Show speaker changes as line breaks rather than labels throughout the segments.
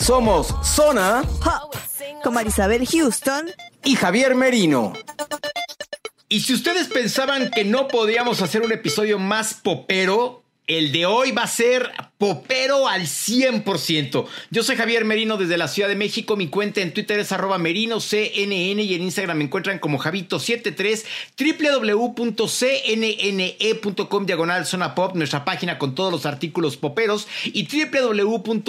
Somos Zona
con Marisabel Houston
y Javier Merino.
Y si ustedes pensaban que no podíamos hacer un episodio más popero, el de hoy va a ser popero al 100%. Yo soy Javier Merino desde la Ciudad de México. Mi cuenta en Twitter es arroba merinoCNN y en Instagram me encuentran como Javito73 www.cnne.com diagonal zona pop, nuestra página con todos los artículos poperos y www.cnn.com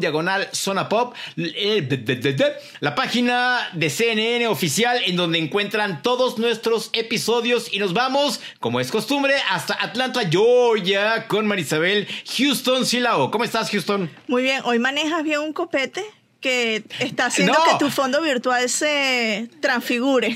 diagonal zona pop, la página de CNN oficial en donde encuentran todos nuestros episodios y nos vamos, como es costumbre, hasta Atlanta, Georgia con Marisabel Houston Silao. ¿Cómo estás, Houston?
Muy bien, hoy manejas bien un copete que está haciendo
No.
que tu fondo virtual se transfigure.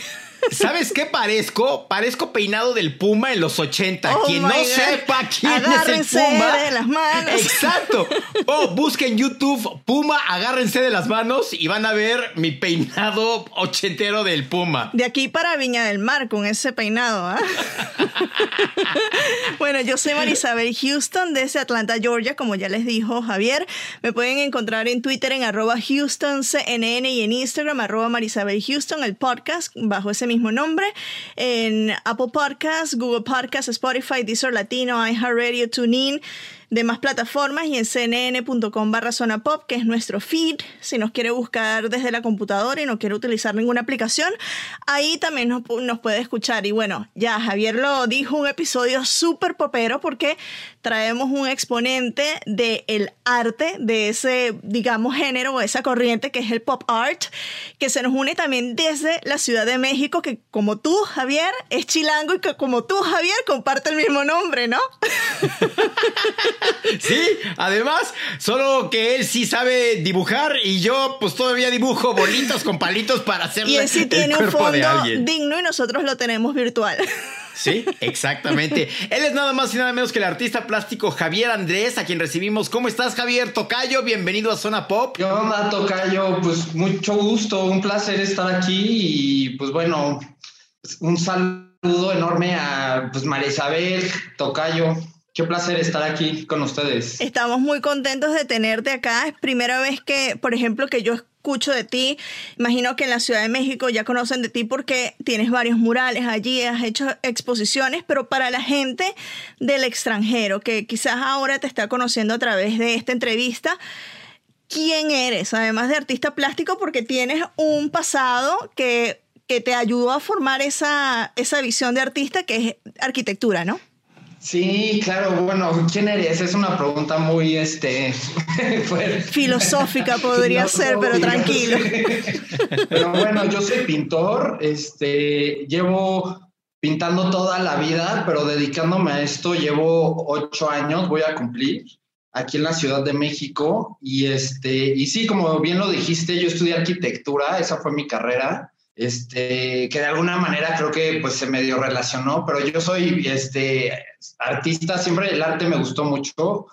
¿Sabes qué parezco? Parezco peinado del Puma en los 80.
Oh
Quien no
God.
sepa quién
Agárrense
es el Puma.
de las manos.
Exacto. O busquen YouTube Puma, agárrense de las manos y van a ver mi peinado ochentero del Puma.
De aquí para Viña del Mar con ese peinado, ¿ah? bueno, yo soy Marisabel Houston desde Atlanta, Georgia, como ya les dijo Javier. Me pueden encontrar en Twitter en arroba HoustonCNN y en Instagram arroba Marisabel Houston, el podcast bajo ese mismo nombre. En Apple Podcasts, Google Podcasts, Spotify, Deezer Latino, iHeartRadio, TuneIn demás plataformas y en cnn.com barra zona pop, que es nuestro feed. Si nos quiere buscar desde la computadora y no quiere utilizar ninguna aplicación, ahí también nos, pu- nos puede escuchar. Y bueno, ya Javier lo dijo, un episodio súper popero porque traemos un exponente del arte, de ese, digamos, género o esa corriente que es el pop art, que se nos une también desde la Ciudad de México, que como tú, Javier, es chilango y que como tú, Javier, comparte el mismo nombre, ¿no?
Sí, además, solo que él sí sabe dibujar y yo pues todavía dibujo bolitas con palitos para hacerle
Y él sí
el
tiene un
cuerpo de
fondo
alguien.
digno y nosotros lo tenemos virtual.
Sí, exactamente. Él es nada más y nada menos que el artista plástico Javier Andrés, a quien recibimos. ¿Cómo estás, Javier Tocayo? Bienvenido a Zona Pop.
¿Qué onda, Tocayo? Pues mucho gusto, un placer estar aquí y pues bueno, un saludo enorme a pues María Isabel, Tocayo. Qué placer estar aquí con ustedes.
Estamos muy contentos de tenerte acá. Es primera vez que, por ejemplo, que yo escucho de ti. Imagino que en la Ciudad de México ya conocen de ti porque tienes varios murales allí, has hecho exposiciones, pero para la gente del extranjero que quizás ahora te está conociendo a través de esta entrevista, ¿quién eres? Además de artista plástico, porque tienes un pasado que, que te ayudó a formar esa, esa visión de artista que es arquitectura, ¿no?
Sí, claro, bueno, ¿quién eres? Es una pregunta muy, este.
Filosófica podría ser, pero tranquilo.
Pero bueno, yo soy pintor, este, llevo pintando toda la vida, pero dedicándome a esto llevo ocho años, voy a cumplir aquí en la Ciudad de México y este, y sí, como bien lo dijiste, yo estudié arquitectura, esa fue mi carrera, este, que de alguna manera creo que pues se medio relacionó, pero yo soy este artista, siempre el arte me gustó mucho,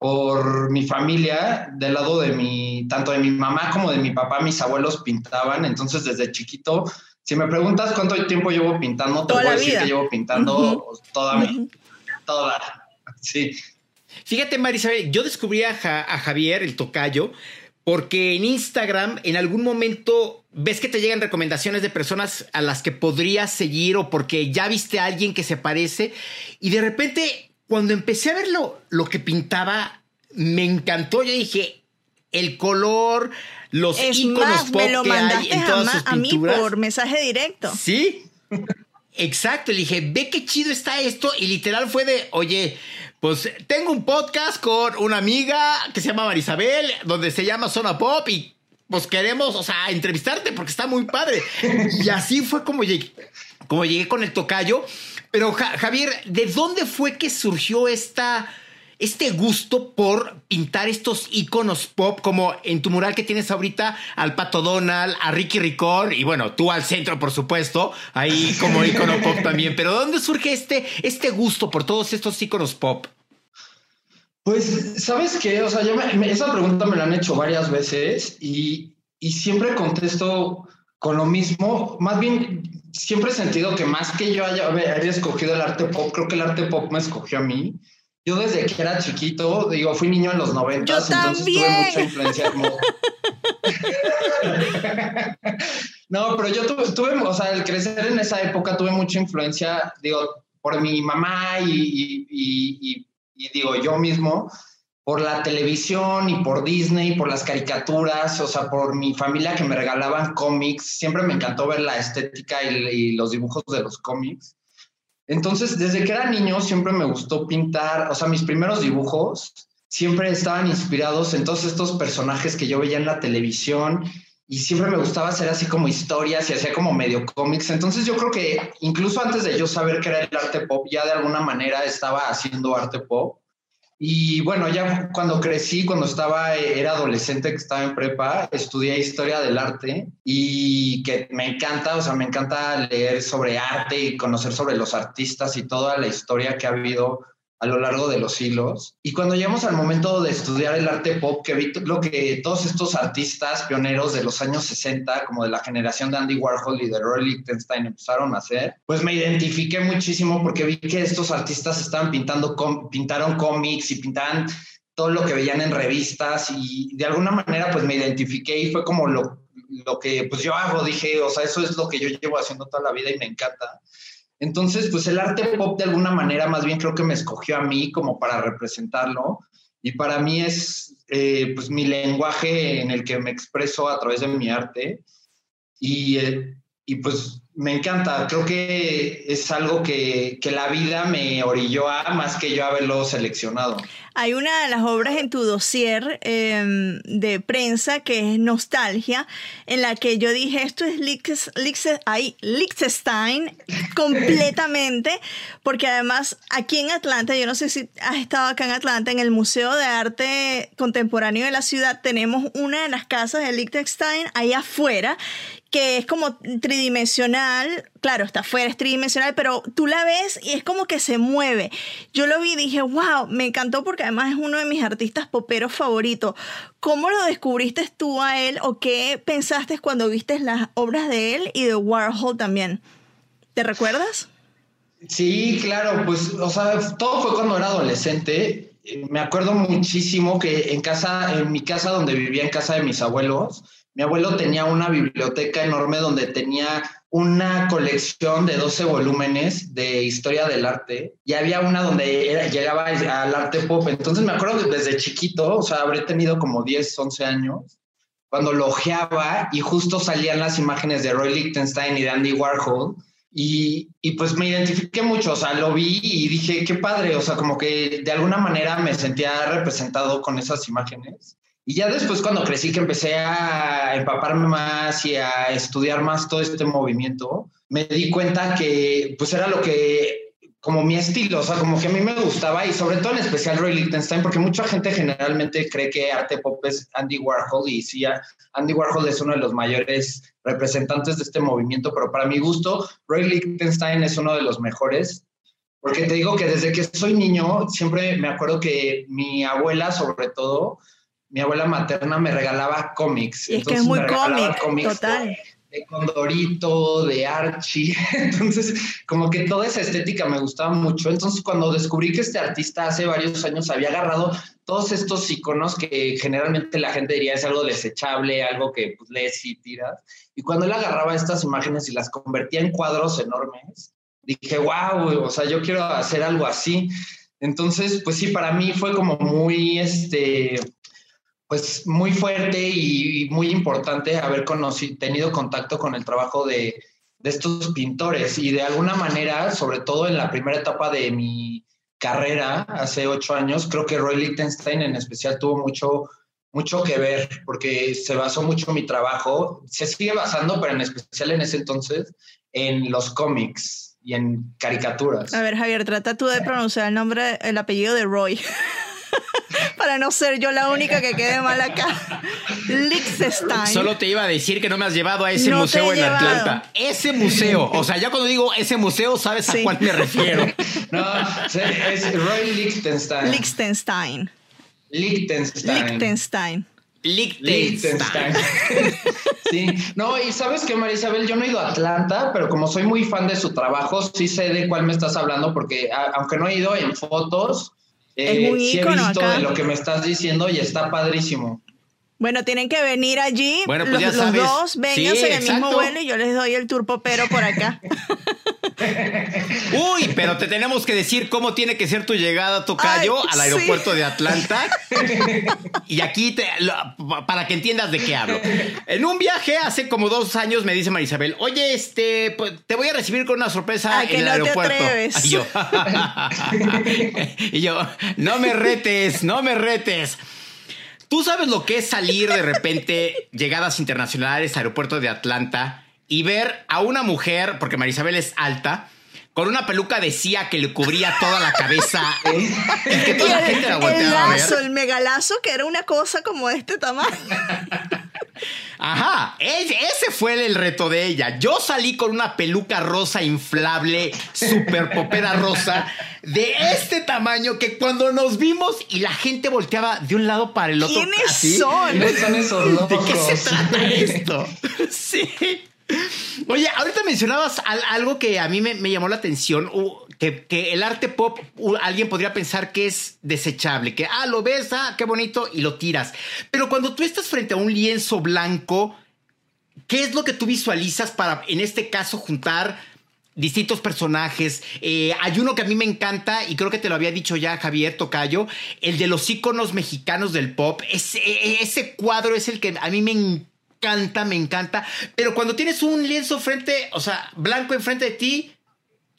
por mi familia, del lado de mi, tanto de mi mamá como de mi papá, mis abuelos pintaban, entonces desde chiquito, si me preguntas cuánto tiempo llevo pintando, te voy a decir que llevo pintando toda mi, toda, sí.
Fíjate, Marisabel, yo descubrí a, a Javier, el tocayo, porque en Instagram en algún momento ves que te llegan recomendaciones de personas a las que podrías seguir o porque ya viste a alguien que se parece y de repente cuando empecé a ver lo, que pintaba, me encantó. Yo dije, el color, los iconos pop
me lo que hay en todas a, sus pinturas. A mí por mensaje directo.
Sí. Exacto, le dije, ve qué chido está esto. Y literal fue de, oye, pues tengo un podcast con una amiga que se llama Marisabel, donde se llama Zona Pop y pues queremos, o sea, entrevistarte porque está muy padre. Y así fue como llegué, como llegué con el tocayo. Pero Javier, ¿de dónde fue que surgió esta, este gusto por pintar estos iconos pop, como en tu mural que tienes ahorita al Pato Donald, a Ricky Ricón y bueno, tú al centro, por supuesto, ahí como icono pop también. Pero ¿dónde surge este, este gusto por todos estos iconos pop?
Pues, ¿sabes qué? O sea, yo esa pregunta me la han hecho varias veces y, y siempre contesto con lo mismo. Más bien, siempre he sentido que más que yo haya, escogido el arte pop, creo que el arte pop me escogió a mí. Yo desde que era chiquito, digo, fui niño en los 90, entonces tuve mucha influencia. no, pero yo tuve, o sea, el crecer en esa época tuve mucha influencia, digo, por mi mamá y, y digo, yo mismo por la televisión y por Disney, por las caricaturas, o sea, por mi familia que me regalaban cómics. Siempre me encantó ver la estética y, los dibujos de los cómics. Entonces, desde que era niño, siempre me gustó pintar, o sea, mis primeros dibujos siempre estaban inspirados en todos estos personajes que yo veía en la televisión y siempre me gustaba hacer así como historias y hacía como medio cómics. Entonces yo creo que incluso antes de yo saber qué era el arte pop, ya de alguna manera estaba haciendo arte pop. Y bueno, ya cuando crecí, cuando estaba, era adolescente, que estaba en prepa, estudié historia del arte y que me encanta, o sea, me encanta leer sobre arte y conocer sobre los artistas y toda la historia que ha habido a lo largo de los siglos. Y cuando llegamos al momento de estudiar el arte pop, que vi lo que todos estos artistas pioneros de los años 60, como de la generación de Andy Warhol y de Roy Lichtenstein empezaron a hacer, pues me identifiqué muchísimo porque vi que estos artistas estaban pintando, pintaron cómics y pintaban todo lo que veían en revistas y de alguna manera pues me identifiqué y fue como lo, lo que pues yo hago, dije, o sea, eso es lo que yo llevo haciendo toda la vida y me encanta. Entonces, pues el arte pop de alguna manera más bien creo que me escogió a mí como para representarlo. Y para mí es eh, pues mi lenguaje en el que me expreso a través de mi arte. Y, eh, y pues me encanta, creo que es algo que, que, la vida me orilló a más que yo haberlo seleccionado.
Hay una de las obras en tu dossier em, de prensa que es Nostalgia, en la que yo dije, esto es Liechtenstein completamente, porque además aquí en Atlanta, yo no sé si has estado acá en Atlanta, en el Museo de Arte Contemporáneo de la ciudad, tenemos una de las casas de Liechtenstein ahí afuera, que es como tridimensional, claro, está afuera, es tridimensional, pero tú la ves y es como que se mueve. Yo lo vi y dije, wow, me encantó porque además es uno de mis artistas poperos favoritos. ¿Cómo lo descubriste tú a él o qué pensaste cuando viste las obras de él y de Warhol también? ¿Te recuerdas?
Sí, claro, pues, o sea, todo fue cuando era adolescente. Me acuerdo muchísimo que en casa, en mi casa donde vivía, en casa de mis abuelos, mi abuelo tenía una biblioteca enorme donde tenía una colección de 12 volúmenes de historia del arte y había una donde llegaba al arte pop. Entonces me acuerdo que desde chiquito, o sea, habré tenido como 10, 11 años, cuando lo ojeaba y justo salían las imágenes de Roy Lichtenstein y de Andy Warhol. Y, y, pues me identifiqué mucho, o sea, lo vi y dije, qué padre, o sea, como que de alguna manera me sentía representado con esas imágenes. Y ya después cuando crecí que empecé a empaparme más y a estudiar más todo este movimiento, me di cuenta que pues era lo que, como mi estilo, o sea, como que a mí me gustaba y sobre todo en especial Roy Lichtenstein, porque mucha gente generalmente cree que arte pop es Andy Warhol y sí, Andy Warhol es uno de los mayores representantes de este movimiento, pero para mi gusto, Roy Lichtenstein es uno de los mejores Porque te digo que desde que soy niño, siempre me acuerdo que mi abuela, sobre todo, mi abuela materna me regalaba cómics.
Y es que es muy cómic, total
de Condorito, de Archie. Entonces, como que toda esa estética me gustaba mucho. Entonces, cuando descubrí que este artista hace varios años había agarrado todos estos iconos que generalmente la gente diría es algo desechable, algo que pues, lees y tiras. Y cuando él agarraba estas imágenes y las convertía en cuadros enormes, dije, wow, o sea, yo quiero hacer algo así. Entonces, pues sí, para mí fue como muy, este, pues muy fuerte y, muy importante haber conocido, tenido contacto con el trabajo de, estos pintores y de alguna manera, sobre todo en la primera etapa de mi carrera, hace ocho años, creo que Roy Lichtenstein en especial tuvo mucho, mucho que ver porque se basó mucho mi trabajo, se sigue basando, pero en especial en ese entonces, en los cómics y en caricaturas.
A ver, Javier, trata tú de pronunciar el nombre, el apellido de Roy. para no ser yo la única que quede mal acá. Liechtenstein.
Solo te iba a decir que no me has llevado a ese museo en Atlanta. Ese museo, o sea, ya cuando digo ese museo, sabes a cuál me refiero.
No, es Roy Liechtenstein.
Liechtenstein.
Liechtenstein.
Liechtenstein.
Liechtenstein.
Sí, no, y sabes que Marisabel, yo no he ido a Atlanta, pero como soy muy fan de su trabajo, sí sé de cuál me estás hablando, porque aunque no he ido en fotos,
es eh, sí he visto
de lo que me estás diciendo y está padrísimo.
Bueno, tienen que venir allí.
Bueno, pues
los,
ya
dos, vengan en el mismo vuelo y yo les doy el tour popero por acá.
Uy, pero te tenemos que decir cómo tiene que ser tu llegada, Tocayo, al aeropuerto de Atlanta. y aquí, te, para que entiendas de qué hablo. En un viaje hace como dos años me dice Marisabel, oye, este, pues, te voy a recibir con una sorpresa en el aeropuerto. y yo, y yo, no me retes, no me retes. Tú sabes lo que es salir de repente, llegadas internacionales, aeropuerto de Atlanta y ver a una mujer, porque Marisabel es alta, con una peluca de CIA que le cubría toda la cabeza y que toda la gente la volteaba
el lazo, El megalazo que era una cosa como de este tamaño.
Ajá, ese fue el reto de ella. Yo salí con una peluca rosa inflable, super popera rosa, de este tamaño que cuando nos vimos y la gente volteaba de un lado para el otro.
¿Quiénes son?
¿Quiénes son esos locos?
¿De qué se trata esto? sí. Oye, ahorita mencionabas algo que a mí me, llamó la atención, que, el arte pop, alguien podría pensar que es desechable, que, ah, lo ves, ah, qué bonito, y lo tiras. Pero cuando tú estás frente a un lienzo blanco, ¿qué es lo que tú visualizas para, en este caso, juntar distintos personajes. Eh, hay uno que a mí me encanta y creo que te lo había dicho ya Javier Tocayo, el de los íconos mexicanos del pop. Ese, ese cuadro es el que a mí me encanta encanta, me encanta. Pero cuando tienes un lienzo frente, o sea, blanco enfrente de ti,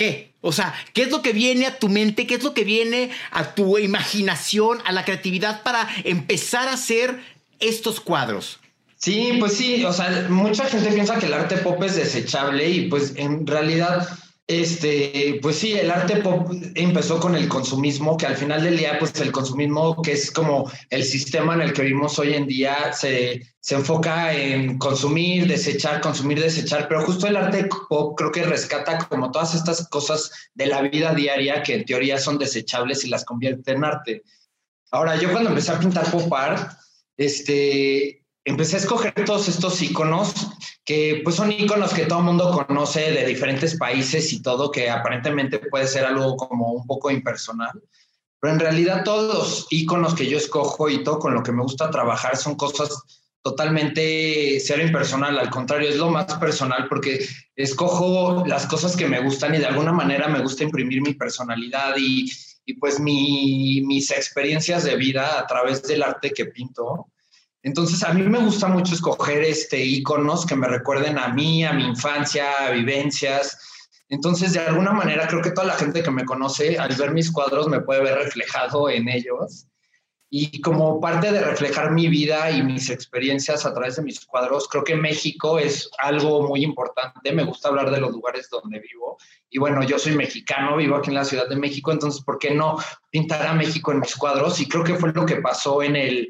¿qué? O sea, ¿qué es lo que viene a tu mente? ¿Qué es lo que viene a tu imaginación, a la creatividad para empezar a hacer estos cuadros?
Sí, pues sí, o sea, mucha gente piensa que el arte pop es desechable y pues en realidad este, pues sí, el arte pop empezó con el consumismo, que al final del día, pues el consumismo, que es como el sistema en el que vivimos hoy en día, se, se enfoca en consumir, desechar, consumir, desechar, pero justo el arte pop creo que rescata como todas estas cosas de la vida diaria que en teoría son desechables y las convierte en arte. Ahora, yo cuando empecé a pintar pop art, este, empecé a escoger todos estos iconos que pues son iconos que todo el mundo conoce de diferentes países y todo, que aparentemente puede ser algo como un poco impersonal. Pero en realidad todos los iconos que yo escojo y todo con lo que me gusta trabajar son cosas totalmente cero impersonal, al contrario, es lo más personal porque escojo las cosas que me gustan y de alguna manera me gusta imprimir mi personalidad y, y pues mi, mis experiencias de vida a través del arte que pinto. Entonces, a mí me gusta mucho escoger este, iconos que me recuerden a mí, a mi infancia, a vivencias. Entonces, de alguna manera, creo que toda la gente que me conoce, al ver mis cuadros, me puede ver reflejado en ellos. Y como parte de reflejar mi vida y mis experiencias a través de mis cuadros, creo que México es algo muy importante. Me gusta hablar de los lugares donde vivo. Y bueno, yo soy mexicano, vivo aquí en la Ciudad de México, entonces, ¿por qué no pintar a México en mis cuadros? Y creo que fue lo que pasó en el,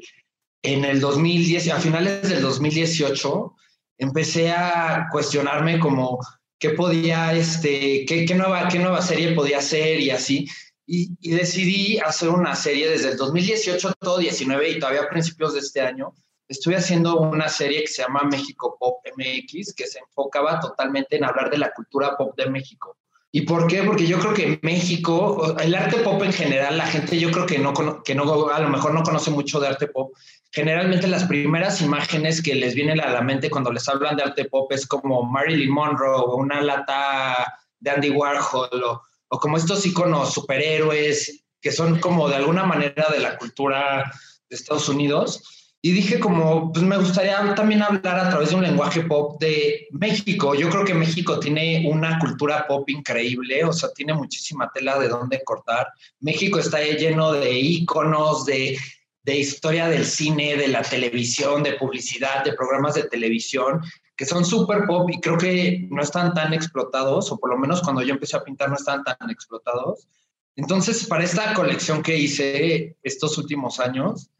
en el 2010, a finales del 2018, empecé a cuestionarme como qué podía, este, qué, qué, nueva, qué nueva serie podía hacer y así. Y, y, decidí hacer una serie desde el 2018, todo 19 y todavía a principios de este año. Estuve haciendo una serie que se llama México Pop MX, que se enfocaba totalmente en hablar de la cultura pop de México. ¿Y por qué? Porque yo creo que México, el arte pop en general, la gente yo creo que no, que no, a lo mejor no conoce mucho de arte pop. Generalmente las primeras imágenes que les vienen a la mente cuando les hablan de arte pop es como Marilyn Monroe o una lata de Andy Warhol o, o como estos iconos superhéroes que son como de alguna manera de la cultura de Estados Unidos. Y dije como, pues me gustaría también hablar a través de un lenguaje pop de México. Yo creo que México tiene una cultura pop increíble, o sea, tiene muchísima tela de dónde cortar. México está lleno de íconos, de, de historia del cine, de la televisión, de publicidad, de programas de televisión, que son súper pop y creo que no están tan explotados, o por lo menos cuando yo empecé a pintar no están tan explotados. Entonces, para esta colección que hice estos últimos años,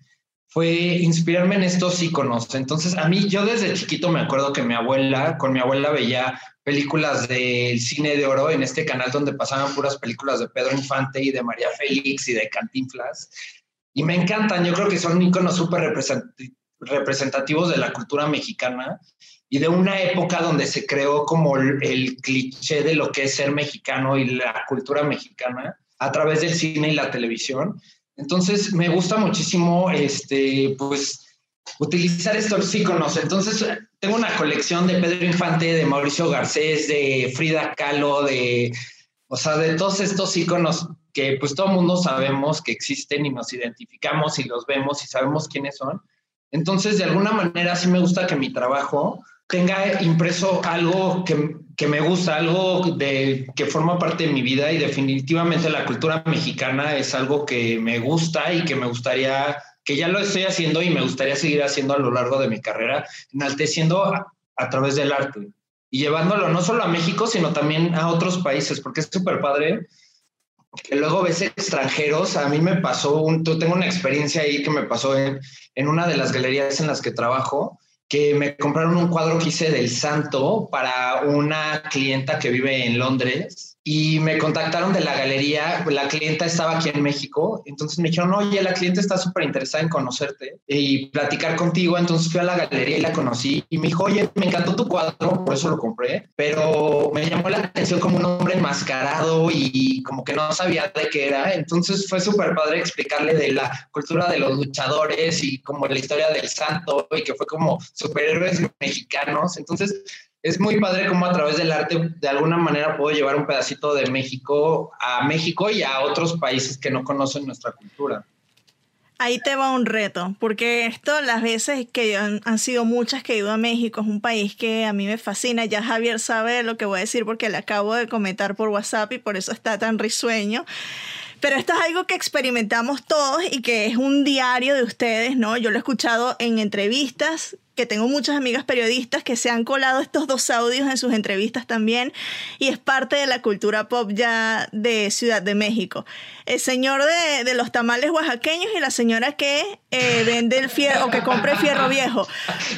fue inspirarme en estos iconos. Entonces, a mí, yo desde chiquito me acuerdo que mi abuela, con mi abuela veía películas del cine de oro en este canal donde pasaban puras películas de Pedro Infante y de María Félix y de Cantinflas. Y me encantan, yo creo que son iconos súper representativos de la cultura mexicana y de una época donde se creó como el, el cliché de lo que es ser mexicano y la cultura mexicana a través del cine y la televisión. Entonces, me gusta muchísimo, este, pues, utilizar estos iconos. Entonces, tengo una colección de Pedro Infante, de Mauricio Garcés, de Frida Kahlo, de, o sea, de todos estos iconos que pues todo el mundo sabemos que existen y nos identificamos y los vemos y sabemos quiénes son. Entonces, de alguna manera sí me gusta que mi trabajo tenga impreso algo que, que, me gusta, algo de, que forma parte de mi vida y definitivamente la cultura mexicana es algo que me gusta y que me gustaría, que ya lo estoy haciendo y me gustaría seguir haciendo a lo largo de mi carrera, enalteciendo a, a través del arte y llevándolo no solo a México, sino también a otros países, porque es súper padre luego ves extranjeros. A mí me pasó, un, tengo una experiencia ahí que me pasó en, en una de las galerías en las que trabajo que me compraron un cuadro que hice del santo para una clienta que vive en Londres y me contactaron de la galería, la clienta estaba aquí en México, entonces me dijeron, oye, la clienta está súper interesada en conocerte y platicar contigo, entonces fui a la galería y la conocí y me dijo, oye, me encantó tu cuadro, por eso lo compré, pero me llamó la atención como un hombre enmascarado y como que no sabía de qué era, entonces fue súper padre explicarle de la cultura de los luchadores y como la historia del santo y que fue como superhéroes mexicanos, entonces es muy padre cómo a través del arte de alguna manera puedo llevar un pedacito de México a México y a otros países que no conocen nuestra cultura.
Ahí te va un reto, porque esto las veces que han, han, sido muchas que he ido a México, es un país que a mí me fascina, ya Javier sabe lo que voy a decir porque le acabo de comentar por WhatsApp y por eso está tan risueño. Pero esto es algo que experimentamos todos y que es un diario de ustedes, ¿no? Yo lo he escuchado en entrevistas que tengo muchas amigas periodistas que se han colado estos dos audios en sus entrevistas también y es parte de la cultura pop ya de Ciudad de México. El señor de, de los tamales oaxaqueños y la señora que eh, vende el fierro o que compra el fierro viejo.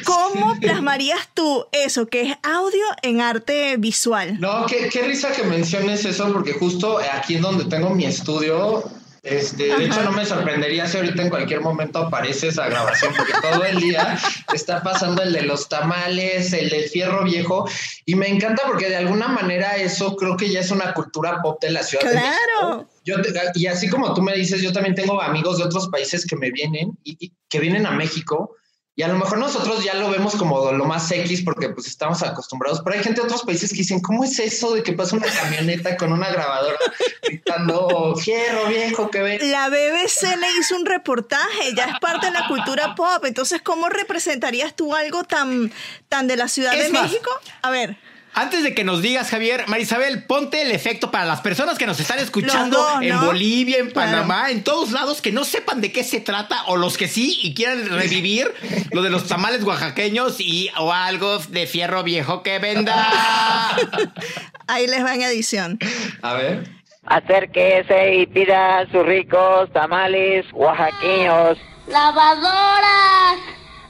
¿Cómo plasmarías tú eso, que es audio en arte visual?
No, qué, qué risa que menciones eso porque justo aquí en donde tengo mi estudio este, de hecho, no me sorprendería si ahorita en cualquier momento aparece esa grabación, porque todo el día está pasando el de los tamales, el del fierro viejo, y me encanta porque de alguna manera eso creo que ya es una cultura pop de la ciudad.
Claro.
Yo, y así como tú me dices, yo también tengo amigos de otros países que me vienen y, y que vienen a México y a lo mejor nosotros ya lo vemos como lo más X porque pues estamos acostumbrados, pero hay gente de otros países que dicen, ¿cómo es eso de que pasa una camioneta con una grabadora gritando fierro viejo que ve?
La BBC le hizo un reportaje, ya es parte de la cultura pop, entonces ¿cómo representarías tú algo tan, tan de la Ciudad
Es
de
más,
México? A ver.
Antes de que nos digas, Javier, Marisabel, ponte el efecto para las personas que nos están escuchando
dos,
en
¿no?
Bolivia, en
Claro.
Panamá, en todos lados, que no sepan de qué se trata, o los que sí y quieran revivir lo de los tamales oaxaqueños y o algo de fierro viejo que venda.
Ahí les va en edición.
A ver.
Acérquese y pida sus ricos tamales oaxaqueños.
lavadoras,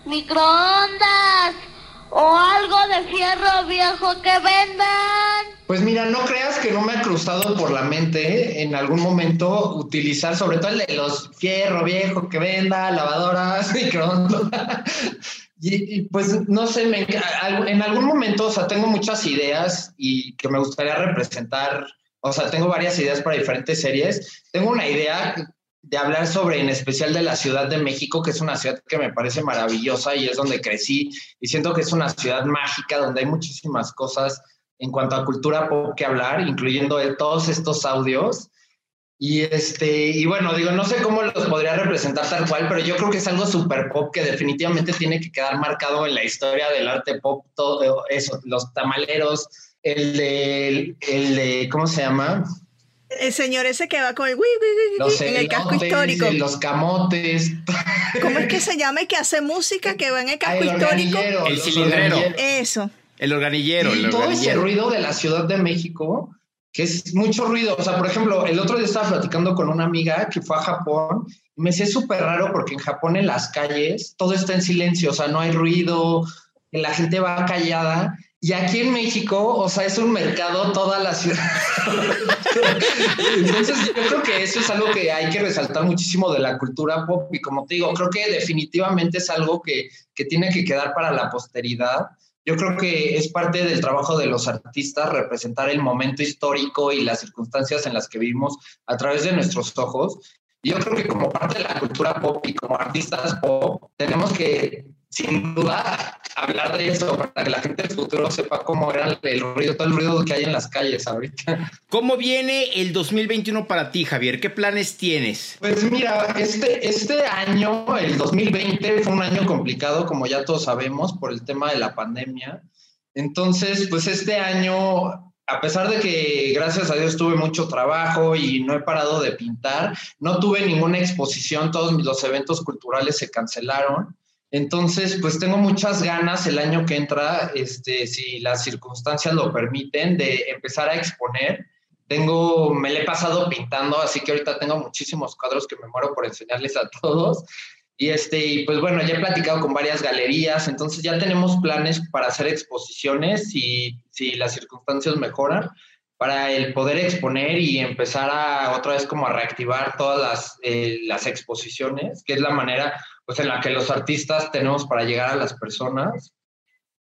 microondas o algo de fierro viejo que vendan.
Pues mira, no creas que no me ha cruzado por la mente en algún momento utilizar, sobre todo el de los fierro viejo que venda, lavadoras, microondas. Y, y, pues no sé, me, en algún momento, o sea, tengo muchas ideas y que me gustaría representar, o sea, tengo varias ideas para diferentes series. Tengo una idea de hablar sobre, en especial de la Ciudad de México, que es una ciudad que me parece maravillosa y es donde crecí y siento que es una ciudad mágica donde hay muchísimas cosas en cuanto a cultura pop que hablar, incluyendo todos estos audios. Y este, y bueno, digo, no sé cómo los podría representar tal cual, pero yo creo que es algo súper pop que definitivamente tiene que quedar marcado en la historia del arte pop, todo eso, los tamaleros, el de, el de ¿cómo se llama?
El señor ese que va con el, los en el casco histórico.
Los camotes.
¿Cómo es que se llama y que hace música que va en el casco
el
histórico?
El cilindrero.
Eso.
El organillero.
Y
el
todo
organillero.
ese ruido de la Ciudad de México, que es mucho ruido. O sea, por ejemplo, el otro día estaba platicando con una amiga que fue a Japón. Y me sé súper raro porque en Japón en las calles todo está en silencio, o sea, no hay ruido, la gente va callada. Y aquí en México, o sea, es un mercado toda la ciudad. Entonces, yo creo que eso es algo que hay que resaltar muchísimo de la cultura pop. Y como te digo, creo que definitivamente es algo que, que tiene que quedar para la posteridad. Yo creo que es parte del trabajo de los artistas representar el momento histórico y las circunstancias en las que vivimos a través de nuestros ojos. Y yo creo que como parte de la cultura pop y como artistas pop, tenemos que sin duda hablar de eso para que la gente del futuro sepa cómo era el ruido, todo el ruido que hay en las calles ahorita.
¿Cómo viene el 2021 para ti, Javier? ¿Qué planes tienes?
Pues mira, este, este año, el 2020, fue un año complicado, como ya todos sabemos, por el tema de la pandemia. Entonces, pues este año, a pesar de que gracias a Dios tuve mucho trabajo y no he parado de pintar, no tuve ninguna exposición, todos los eventos culturales se cancelaron. Entonces, pues tengo muchas ganas el año que entra, este, si las circunstancias lo permiten, de empezar a exponer. Tengo, me le he pasado pintando, así que ahorita tengo muchísimos cuadros que me muero por enseñarles a todos. Y este, y pues bueno, ya he platicado con varias galerías, entonces ya tenemos planes para hacer exposiciones y si las circunstancias mejoran, para el poder exponer y empezar a otra vez como a reactivar todas las, eh, las exposiciones, que es la manera pues en la que los artistas tenemos para llegar a las personas.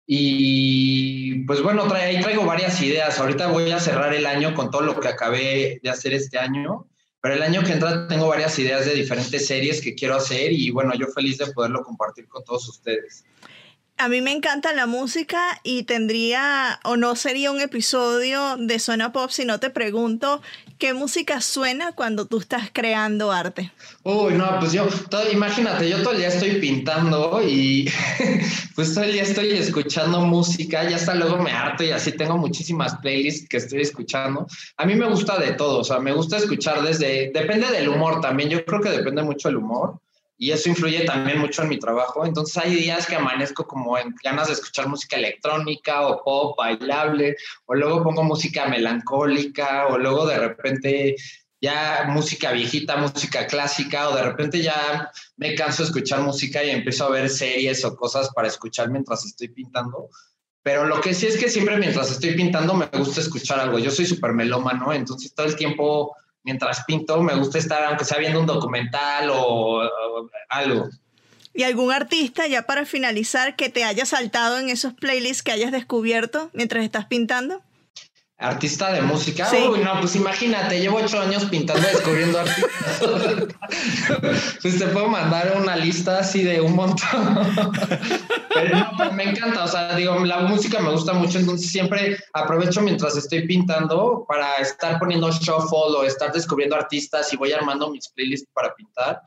Y pues bueno, ahí traigo varias ideas. Ahorita voy a cerrar el año con todo lo que acabé de hacer este año, pero el año que entra tengo varias ideas de diferentes series que quiero hacer y bueno, yo feliz de poderlo compartir con todos ustedes.
A mí me encanta la música y tendría o no sería un episodio de Suena Pop si no te pregunto qué música suena cuando tú estás creando arte.
Uy, no, pues yo, todo, imagínate, yo todo el día estoy pintando y pues todo el día estoy escuchando música, ya hasta luego me harto y así tengo muchísimas playlists que estoy escuchando. A mí me gusta de todo, o sea, me gusta escuchar desde, depende del humor también, yo creo que depende mucho del humor y eso influye también mucho en mi trabajo. Entonces hay días que amanezco como en ganas de escuchar música electrónica o pop, bailable, o luego pongo música melancólica, o luego de repente ya música viejita, música clásica, o de repente ya me canso de escuchar música y empiezo a ver series o cosas para escuchar mientras estoy pintando. Pero lo que sí es que siempre mientras estoy pintando me gusta escuchar algo. Yo soy súper melómano, entonces todo el tiempo mientras pinto, me gusta estar, aunque sea viendo un documental o, algo.
¿Y algún artista, ya para finalizar, que te haya saltado en esos playlists que hayas descubierto mientras estás pintando?
¿Artista de música?
Sí.
Uy, no, pues imagínate, llevo ocho años pintando, descubriendo artistas. pues te puedo mandar una lista así de un montón. pero no, pero me encanta, o sea, digo, la música me gusta mucho, entonces siempre aprovecho mientras estoy pintando para estar poniendo shuffle o estar descubriendo artistas y voy armando mis playlists para pintar.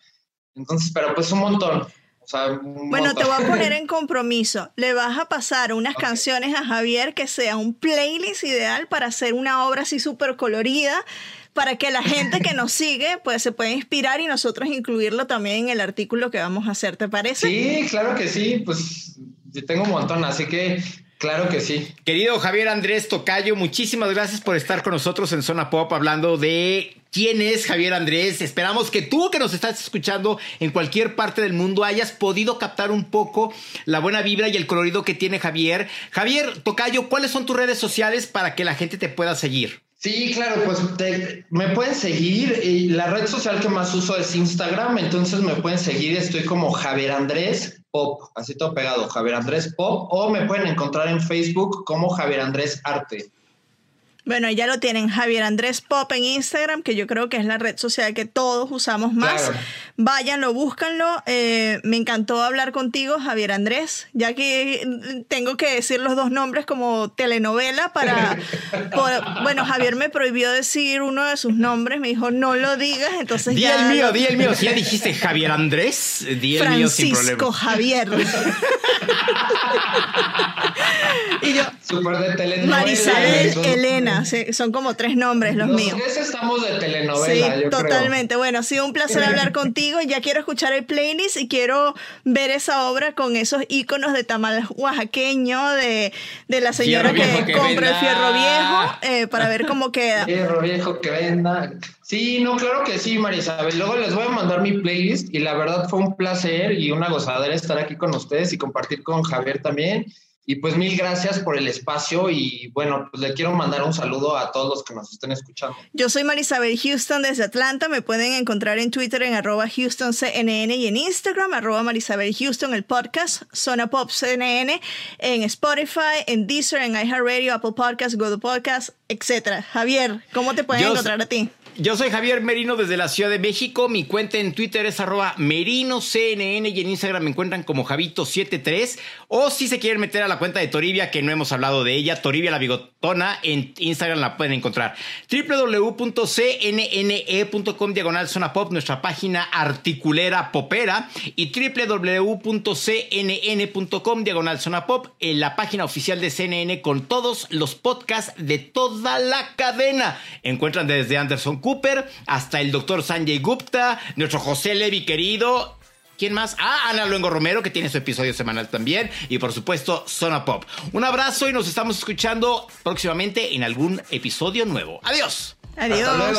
Entonces, pero pues un montón. Sea,
Bueno, te voy a poner en compromiso. Le vas a pasar unas canciones a Javier que sea un playlist ideal para hacer una obra así súper colorida, para que la gente que nos sigue pues se pueda inspirar y nosotros incluirlo también en el artículo que vamos a hacer. ¿Te parece?
Sí, claro que sí, pues yo tengo un montón, así que Claro que sí.
Querido Javier Andrés Tocayo, muchísimas gracias por estar con nosotros en Zona Pop hablando de quién es Javier Andrés. Esperamos que tú que nos estás escuchando en cualquier parte del mundo hayas podido captar un poco la buena vibra y el colorido que tiene Javier. Javier Tocayo, ¿cuáles son tus redes sociales para que la gente te pueda seguir?
Sí, claro, pues me pueden seguir y la red social que más uso es Instagram, entonces me pueden seguir, estoy como Javier Andrés Pop, así todo pegado, Javier Andrés Pop, o me pueden encontrar en Facebook como Javier Andrés Arte.
Bueno, ya lo tienen Javier Andrés Pop en Instagram, que yo creo que es la red social que todos usamos más. Váyanlo, búscanlo. Eh, me encantó hablar contigo, Javier Andrés, ya que tengo que decir los dos nombres como telenovela para... bueno, Javier me prohibió decir uno de sus nombres, me dijo, no lo digas, entonces
di
ya...
el mío, di el mío. Si ya dijiste Javier Andrés, di el mío sin problema.
Francisco Javier.
y yo... Super de telenovela.
Marisabel Elena son como tres nombres los, míos.
Los estamos de telenovela.
Sí, totalmente. Bueno, ha sido un placer hablar contigo. Ya quiero escuchar el playlist y quiero ver esa obra con esos iconos de tamal oaxaqueño, de, de la señora que, compra el fierro viejo, eh, para ver cómo queda.
Fierro viejo que venda. Sí, no, claro que sí, Marisabel. Luego les voy a mandar mi playlist y la verdad fue un placer y una gozadera estar aquí con ustedes y compartir con Javier también. Y pues mil gracias por el espacio y bueno, pues le quiero mandar un saludo a todos los que nos estén escuchando.
Yo soy Marisabel Houston desde Atlanta, me pueden encontrar en Twitter en arroba HoustonCNN y en Instagram arroba Marisabel Houston, el podcast Zona Pop CNN, en Spotify, en Deezer, en iHeartRadio, Apple Podcasts, Google Podcasts, etc. Javier, ¿cómo te pueden encontrar a ti?
Yo soy Javier Merino desde la Ciudad de México. Mi cuenta en Twitter es arroba merinoCNN y en Instagram me encuentran como Javito73. O si se quieren meter a la cuenta de Toribia, que no hemos hablado de ella, Toribia la Bigotona, en Instagram la pueden encontrar. www.cnne.com diagonal zona pop, nuestra página articulera popera. Y www.cnn.com diagonal zona pop, en la página oficial de CNN con todos los podcasts de toda la cadena. Encuentran desde Anderson Cooper, hasta el doctor Sanjay Gupta, nuestro José Levi querido. ¿Quién más? Ah, Ana Luengo Romero, que tiene su episodio semanal también. Y por supuesto, Zona Pop. Un abrazo y nos estamos escuchando próximamente en algún episodio nuevo. Adiós.
Adiós.